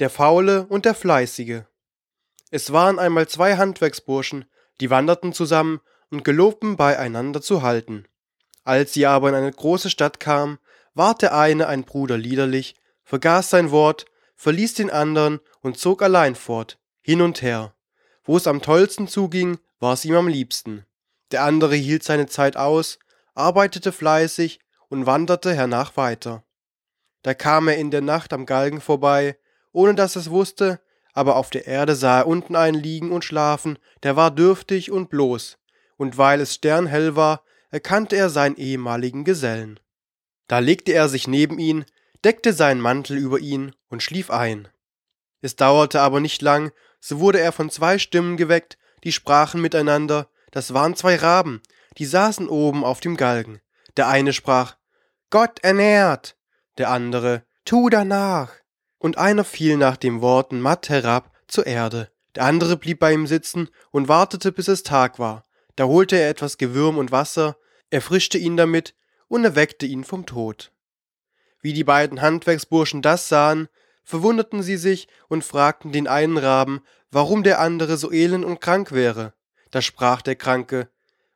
Der Faule und der Fleißige. Es waren einmal zwei Handwerksburschen, die wanderten zusammen und gelobten beieinander zu halten. Als sie aber in eine große Stadt kamen, ward der eine ein Bruder liederlich, vergaß sein Wort, verließ den anderen und zog allein fort, hin und her. Wo es am tollsten zuging, war's ihm am liebsten. Der andere hielt seine Zeit aus, arbeitete fleißig und wanderte hernach weiter. Da kam er in der Nacht am Galgen vorbei, ohne dass es wusste, aber auf der Erde sah er unten einen liegen und schlafen, der war dürftig und bloß, und weil es sternhell war, erkannte er seinen ehemaligen Gesellen. Da legte er sich neben ihn, deckte seinen Mantel über ihn und schlief ein. Es dauerte aber nicht lang, so wurde er von zwei Stimmen geweckt, die sprachen miteinander, das waren zwei Raben, die saßen oben auf dem Galgen. Der eine sprach, Gott ernährt, der andere, tu danach und einer fiel nach den Worten matt herab zur Erde. Der andere blieb bei ihm sitzen und wartete, bis es Tag war. Da holte er etwas Gewürm und Wasser, erfrischte ihn damit und erweckte ihn vom Tod. Wie die beiden Handwerksburschen das sahen, verwunderten sie sich und fragten den einen Raben, warum der andere so elend und krank wäre. Da sprach der Kranke,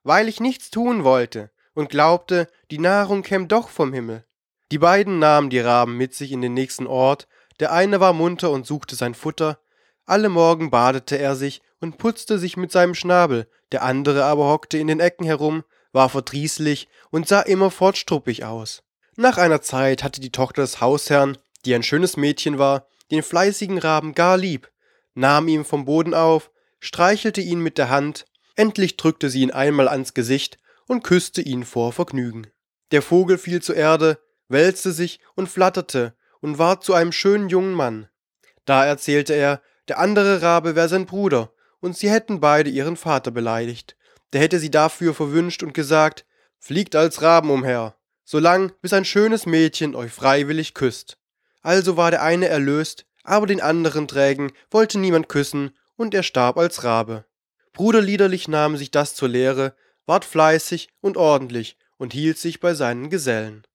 weil ich nichts tun wollte und glaubte, die Nahrung käm doch vom Himmel. Die beiden nahmen die Raben mit sich in den nächsten Ort, der eine war munter und suchte sein Futter, alle Morgen badete er sich und putzte sich mit seinem Schnabel, der andere aber hockte in den Ecken herum, war verdrießlich und sah immerfort struppig aus. Nach einer Zeit hatte die Tochter des Hausherrn, die ein schönes Mädchen war, den fleißigen Raben gar lieb, nahm ihn vom Boden auf, streichelte ihn mit der Hand, endlich drückte sie ihn einmal ans Gesicht und küsste ihn vor Vergnügen. Der Vogel fiel zur Erde, wälzte sich und flatterte und ward zu einem schönen jungen Mann. Da erzählte er, der andere Rabe wär sein Bruder, und sie hätten beide ihren Vater beleidigt. Der hätte sie dafür verwünscht und gesagt, fliegt als Raben umher, solang bis ein schönes Mädchen euch freiwillig küsst. Also war der eine erlöst, aber den anderen Trägen wollte niemand küssen, und er starb als Rabe. Bruder Liederlich nahm sich das zur Lehre, ward fleißig und ordentlich und hielt sich bei seinen Gesellen.